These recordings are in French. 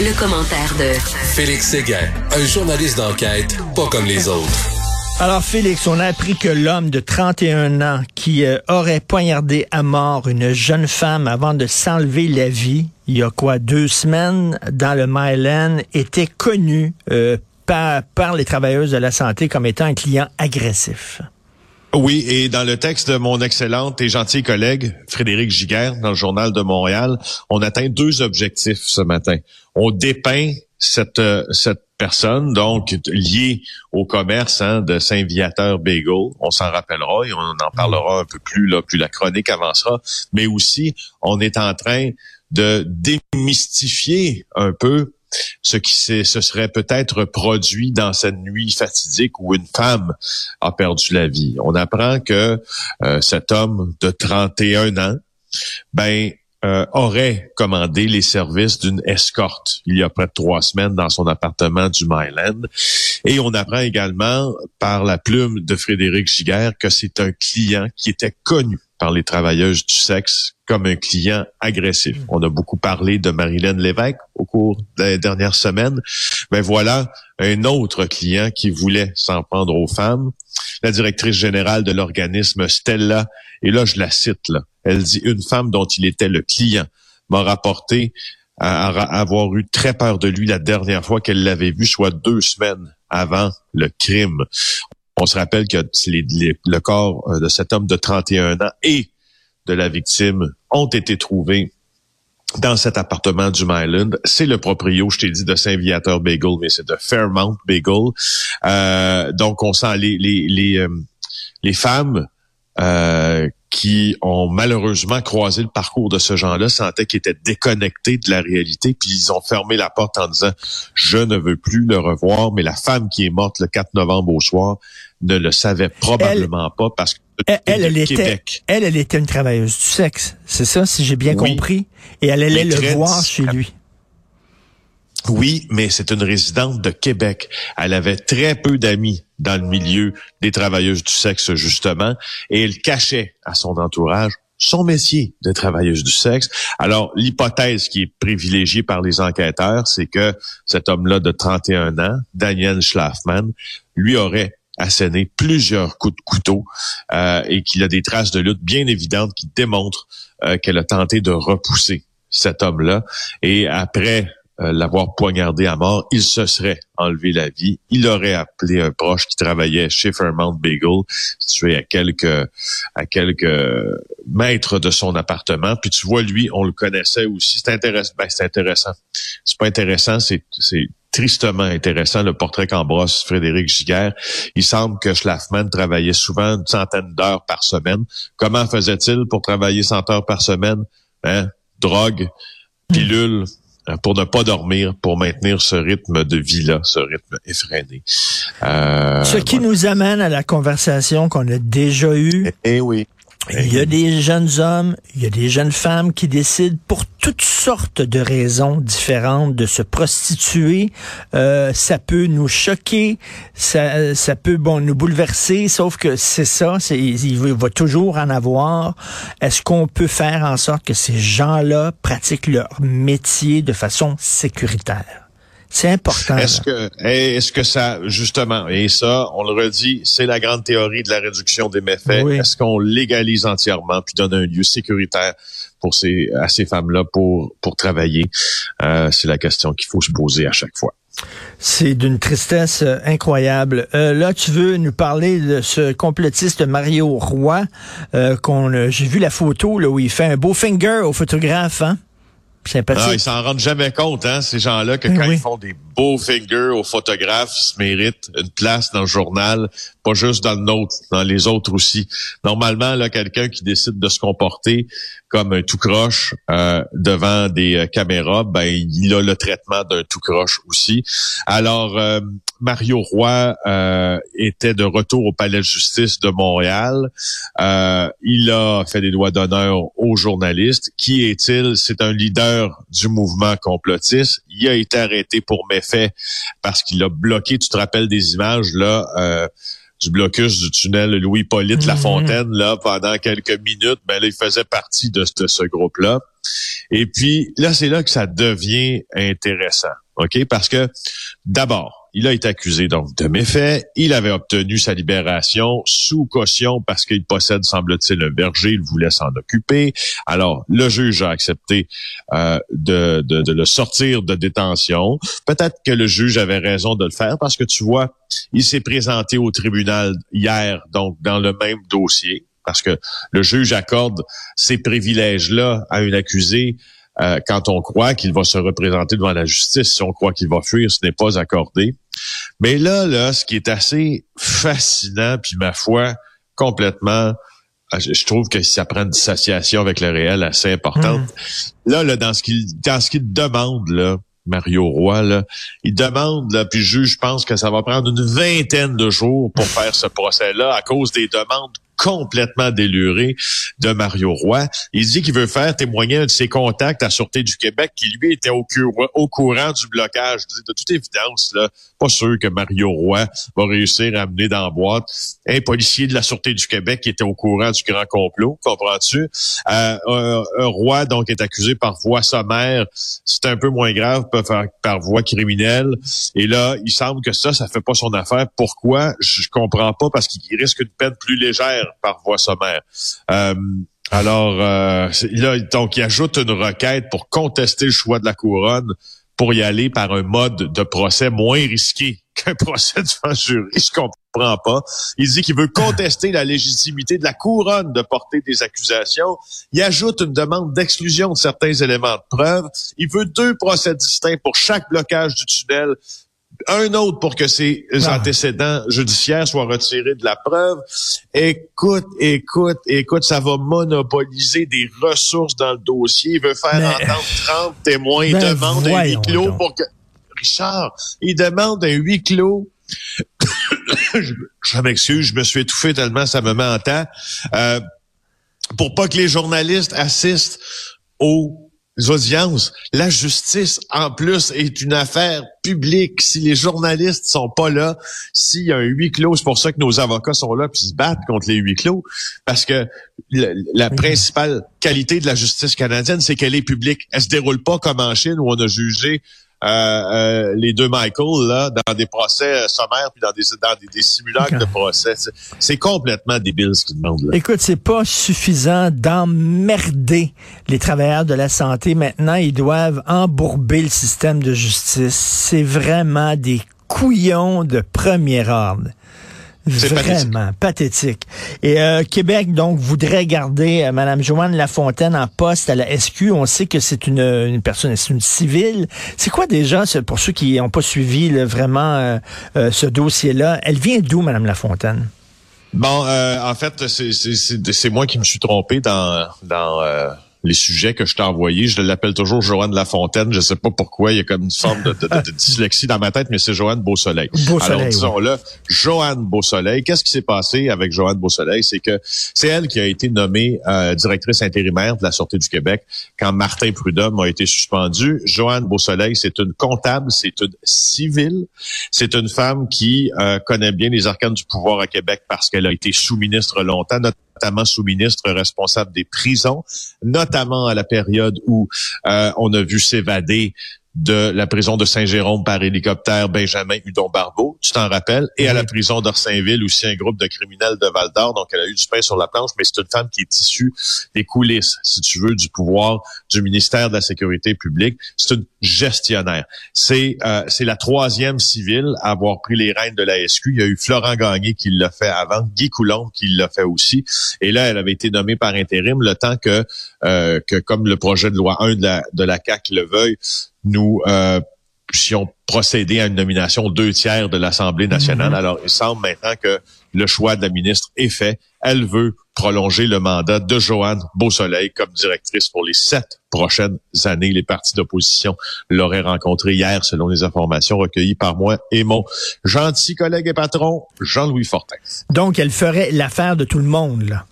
Le, commentaire de Félix Séguin, un journaliste d'enquête pas comme les autres. Alors Félix, on a appris que l'homme de 31 ans qui euh, aurait poignardé à mort une jeune femme avant de s'enlever la vie, il y a quoi, deux semaines, dans le Myland, était connu euh, par, par les travailleuses de la santé comme étant un client agressif. Oui, et dans le texte de mon excellente et gentille collègue Frédéric Giguère dans le journal de Montréal, on atteint deux objectifs ce matin. On dépeint cette euh, cette personne donc liée au commerce hein, de Saint-Viateur Bagel, on s'en rappellera et on en parlera un peu plus là plus la chronique avancera, mais aussi on est en train de démystifier un peu ce qui se serait peut-être produit dans cette nuit fatidique où une femme a perdu la vie. On apprend que euh, cet homme de 31 ans, ben euh, aurait commandé les services d'une escorte il y a près de trois semaines dans son appartement du Myland. Et on apprend également par la plume de Frédéric Giguère que c'est un client qui était connu par les travailleuses du sexe comme un client agressif. On a beaucoup parlé de Marilyn Lévesque au cours des dernières semaines. Mais voilà un autre client qui voulait s'en prendre aux femmes. La directrice générale de l'organisme Stella, et là je la cite, là, elle dit une femme dont il était le client m'a rapporté avoir eu très peur de lui la dernière fois qu'elle l'avait vu, soit deux semaines avant le crime. On se rappelle que le corps euh, de cet homme de 31 ans et de la victime ont été trouvés dans cet appartement du Myland. C'est le proprio, je t'ai dit, de Saint-Viateur Bagel, mais c'est de Fairmount Bagel. Euh, donc, on sent les, les, les, euh, les femmes qui ont malheureusement croisé le parcours de ce genre-là sentaient qu'ils étaient déconnectés de la réalité, puis ils ont fermé la porte en disant je ne veux plus le revoir. Mais la femme qui est morte le 4 novembre au soir ne le savait probablement pas parce que elle, elle, était, elle, elle était une travailleuse du sexe, c'est ça, si j'ai bien compris, et elle allait le voir chez lui. Oui, mais c'est une résidente de Québec. Elle avait très peu d'amis dans le milieu des travailleuses du sexe, justement, et elle cachait à son entourage son métier de travailleuse du sexe. Alors, l'hypothèse qui est privilégiée par les enquêteurs, c'est que cet homme-là de 31 ans, Daniel Schlafman, lui aurait asséné plusieurs coups de couteau euh, et qu'il a des traces de lutte bien évidentes qui démontrent euh, qu'elle a tenté de repousser cet homme-là. Et après euh, l'avoir poignardé à mort, il se serait enlevé la vie. Il aurait appelé un proche qui travaillait chez Fairmount Bagel, situé à quelques à quelques mètres de son appartement. Puis tu vois, lui, on le connaissait aussi. C'est intéressant. Ben, c'est intéressant. C'est pas intéressant, c'est c'est tristement intéressant le portrait qu'embrasse Frédéric Giguère. Il semble que Schlafman travaillait souvent une centaine d'heures par semaine. Comment faisait-il pour travailler 100 heures par semaine? Hein? Drogue, pilule, euh, pour ne pas dormir, pour maintenir ce rythme de vie-là, ce rythme effréné. Euh, ce qui nous amène à la conversation qu'on a déjà eue. Eh, eh oui. Il y a des jeunes hommes, il y a des jeunes femmes qui décident pour toutes sortes de raisons différentes de se prostituer. Euh, ça peut nous choquer, ça, ça peut bon nous bouleverser, sauf que c'est ça, c'est, il va toujours en avoir. Est-ce qu'on peut faire en sorte que ces gens-là pratiquent leur métier de façon sécuritaire? C'est important. Est-ce que, est-ce que ça, justement, et ça, on le redit, c'est la grande théorie de la réduction des méfaits. Est-ce qu'on légalise entièrement puis donne un lieu sécuritaire pour ces, à ces femmes-là pour, pour travailler? Euh, c'est la question qu'il faut se poser à chaque fois. C'est d'une tristesse euh, incroyable. Euh, là, tu veux nous parler de ce complotiste Mario Roy, qu'on, j'ai vu la photo là où il fait un beau finger au photographe, hein? Ah, ils s'en rendent jamais compte, hein, ces gens-là, que ben quand ils font des beaux fingers aux photographes, ils se méritent une place dans le journal, pas juste dans le nôtre, dans les autres aussi. Normalement, là, quelqu'un qui décide de se comporter comme un tout croche euh, devant des euh, caméras, ben il a le traitement d'un tout croche aussi. Alors, euh, Mario Roy était de retour au Palais de justice de Montréal. il a fait des doigts d'honneur aux journalistes. Qui est-il? C'est un leader du mouvement complotiste. Il a été arrêté pour méfait parce qu'il a bloqué, tu te rappelles des images, là, euh, du blocus du tunnel Louis-Polyte La Mhm. Fontaine là pendant quelques minutes, ben là, il faisait partie de, de ce groupe-là. Et puis là, c'est là que ça devient intéressant, ok? Parce que d'abord, il a été accusé donc de méfaits. Il avait obtenu sa libération sous caution parce qu'il possède, semble-t-il, un berger. Il voulait s'en occuper. Alors, le juge a accepté euh, de, de, le sortir de détention. Peut-être que le juge avait raison de le faire parce que tu vois, il s'est présenté au tribunal hier, donc dans le même dossier, parce que le juge accorde ces privilèges-là à un accusé euh, quand on croit qu'il va se représenter devant la justice. Si on croit qu'il va fuir, ce n'est pas accordé. Mais là, là, ce qui est assez fascinant, puis ma foi, complètement, euh, je je trouve que ça prend une dissociation avec le réel assez importante. Là, là, dans ce qu'il dans ce qu'il demande, là, Mario Roy, là, il demande, là, puis le juge pense que ça va prendre une vingtaine de jours pour faire ce procès-là à cause des demandes complètement délurées de Mario Roy. Il dit qu'il veut faire témoigner de ses contacts à Sûreté du Québec qui, lui, était au, cou- au courant du blocage. Je De toute évidence, là, pas sûr que Mario Roy va réussir à amener dans la boîte un policier de la Sûreté du Québec qui était au courant du grand complot, comprends-tu? Euh, un, roi, donc, est accusé par voie sommaire. C'est un peu moins grave faire par voie criminelle. Et là, il semble que ça, ça fait pas son affaire. Pourquoi? Je comprends pas, parce qu'il risque une peine plus légère par voie sommaire. Euh, alors, euh, là, donc, il ajoute une requête pour contester le choix de la couronne pour y aller par un mode de procès moins risqué qu'un procès devant jury. Je comprends pas. Il dit qu'il veut contester la légitimité de la couronne de porter des accusations. Il ajoute une demande d'exclusion de certains éléments de preuve. Il veut deux procès distincts pour chaque blocage du tunnel un autre pour que ses Ah. antécédents judiciaires soient retirés de la preuve. Écoute, écoute, écoute, ça va monopoliser des ressources dans le dossier. Il veut faire Mais- entendre 30 témoins. Il Ben, demande un huis clos donc. pour que... Richard, il demande un huis clos. je je m'excuse, je me suis étouffé tellement ça me met en temps. Euh, pour pas que les journalistes assistent aux audiences. La justice, en plus, est une affaire publique. Si les journalistes sont pas là, s'il y a un huis clos, c'est pour ça que nos avocats sont là puis se battent contre les huis clos, parce que le- la principale qualité de la justice canadienne, c'est qu'elle est publique. Elle se déroule pas comme en Chine où on a jugé euh, euh, les deux Michael là dans des procès euh, sommaires puis dans des dans des, des simulacres de procès. C'est- C'est complètement débile ce qu'ils demandent là. Écoute, c'est pas suffisant d'emmerder les travailleurs de la santé. Maintenant, ils doivent embourber le système de justice. C'est vraiment des couillons de premier ordre. Vraiment pathétique. Et euh, Québec, donc, voudrait garder euh, Mme Joanne Lafontaine en poste à la SQ. On sait que c'est une, une personne, c'est une civile. C'est quoi déjà, ce- pour ceux qui n'ont pas suivi là, vraiment euh, euh, ce dossier-là, elle vient d'où, Mme Lafontaine? Bon, euh, en fait, c'est- c'est c'est- c'est moi qui me suis trompé dans dans euh, les sujets que je t'ai envoyés. Je l'appelle toujours Joanne Lafontaine. Je sais pas pourquoi. Il y a comme une forme de, de- de- de dyslexie dans ma tête, mais c'est Joanne Beausoleil. Beausoleil, Alors, disons-le, Joanne Beausoleil. Qu'est-ce qui s'est passé avec Joanne Beausoleil? C'est que c'est elle qui a été nommée euh, directrice intérimaire de la Sûreté du Québec quand Martin Prudhomme a été suspendu. Joanne Beausoleil, c'est une comptable, c'est une civile. C'est une femme qui euh, connaît bien les arcanes du pouvoir à Québec parce qu'elle a été sous-ministre longtemps, notamment sous-ministre responsable des prisons, notamment à la période où euh, on a vu s'évader de la prison de Saint-Jérôme par hélicoptère Benjamin Hudon-Barbeau, tu t'en rappelles, et à la prison d'Orsainville aussi un groupe de criminels de Val-d'Or, donc elle a eu du pain sur la planche, mais c'est une femme qui est issue des coulisses, si tu veux, du pouvoir du ministère de la Sécurité publique. C'est une gestionnaire. C'est euh, c'est la troisième civile à avoir pris les rênes de la SQ. Il y a eu Florent Gagné qui l'a fait avant, Guy Coulombe qui l'a fait aussi. Et là, elle avait été nommée par intérim le temps que, euh, que comme le projet de loi 1 de la, de la CAQ le veuille, nous euh, puissions procéder à une nomination deux tiers de l'Assemblée nationale. Mhm. Alors, il semble maintenant que le choix de la ministre est fait. Elle veut prolonger le mandat de Joanne Beausoleil comme directrice pour les sept prochaines années. Les partis d'opposition l'auraient rencontré hier, selon les informations recueillies par moi et mon gentil collègue et patron, Jean-Louis Fortin. Donc, elle ferait l'affaire de tout le monde, là.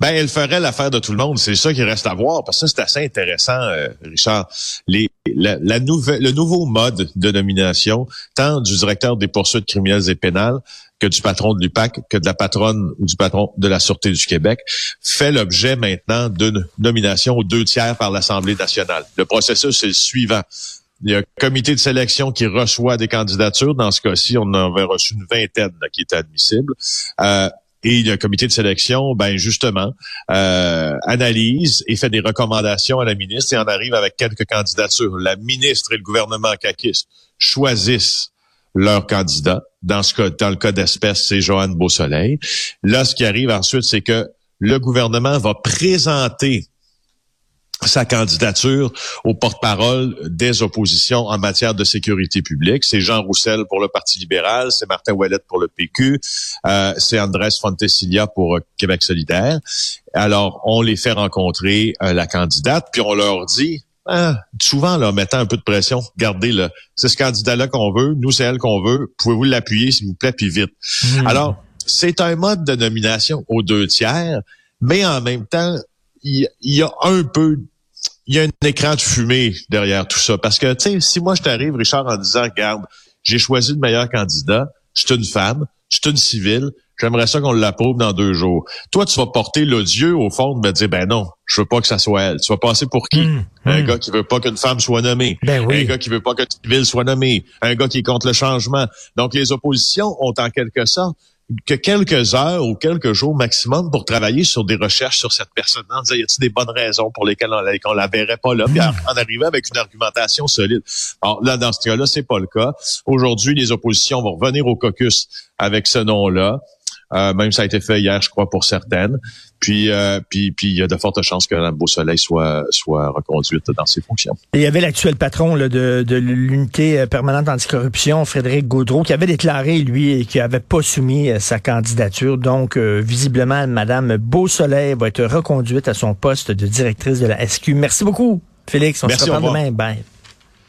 Ben, elle ferait l'affaire de tout le monde. C'est ça qui reste à voir, parce que c'est assez intéressant, euh, Richard. Les, la, la nouvelle, le nouveau mode de nomination, tant du directeur des poursuites criminelles et pénales que du patron de l'UPAC, que de la patronne ou du patron de la Sûreté du Québec, fait l'objet maintenant d'une nomination aux deux tiers par l'Assemblée nationale. Le processus est le suivant. Il y a un comité de sélection qui reçoit des candidatures. Dans ce cas-ci, on en avait reçu une vingtaine qui étaient admissibles. Euh, et un comité de sélection, ben justement, euh, analyse et fait des recommandations à la ministre et en arrive avec quelques candidatures. La ministre et le gouvernement CAQIS choisissent leur candidat. Dans ce dans le cas d'espèce, c'est Joanne Beausoleil. Là, ce qui arrive ensuite, c'est que le gouvernement va présenter sa candidature au porte-parole des oppositions en matière de sécurité publique. C'est Jean Roussel pour le Parti libéral, c'est Martin Ouellette pour le PQ, euh, c'est Andrés Fontesilia pour euh, Québec solidaire. Alors, on les fait rencontrer euh, la candidate, puis on leur dit, hein, souvent là, mettant un peu de pression, regardez le, c'est ce candidat-là qu'on veut, nous c'est elle qu'on veut, pouvez-vous l'appuyer s'il vous plaît, puis vite. Hmm. Alors, c'est un mode de nomination aux deux tiers, mais en même temps, il y a un peu il y a un écran de fumée derrière tout ça. Parce que, tu sais, si moi je t'arrive, Richard, en disant, regarde, j'ai choisi le meilleur candidat, je suis une femme, je suis une civile, j'aimerais ça qu'on l'approuve dans deux jours. Toi, tu vas porter l'odieux au fond de me dire, ben non, je veux pas que ça soit elle. Tu vas passer pour qui? Hum, un hum. gars qui veut pas qu'une femme soit nommée. Ben un gars qui veut pas qu'une civile soit nommée. Un gars qui est contre le changement. Donc, les oppositions ont en quelque sorte que quelques heures ou quelques jours maximum pour travailler sur des recherches sur cette personne en disant, y a-t-il des bonnes raisons pour lesquelles on, la verrait pas là, puis en arrivant avec une argumentation solide. Alors là, dans ce cas-là, c'est pas le cas. Aujourd'hui, les oppositions vont revenir au caucus avec ce nom-là. Euh, même ça a été fait hier, je crois, pour certaines. Puis, euh, puis, puis il y a de fortes chances que Mme Beausoleil soit, soit reconduite dans ses fonctions. il y avait l'actuel patron là, de, de l'unité euh, permanente anticorruption, Frédéric Gaudreau, qui avait déclaré, lui, qu'il n'avait pas soumis sa candidature. Donc, visiblement, Mme Beausoleil va être reconduite à son poste de directrice de la SQ. Merci beaucoup, Félix. On se reprend demain. Bye.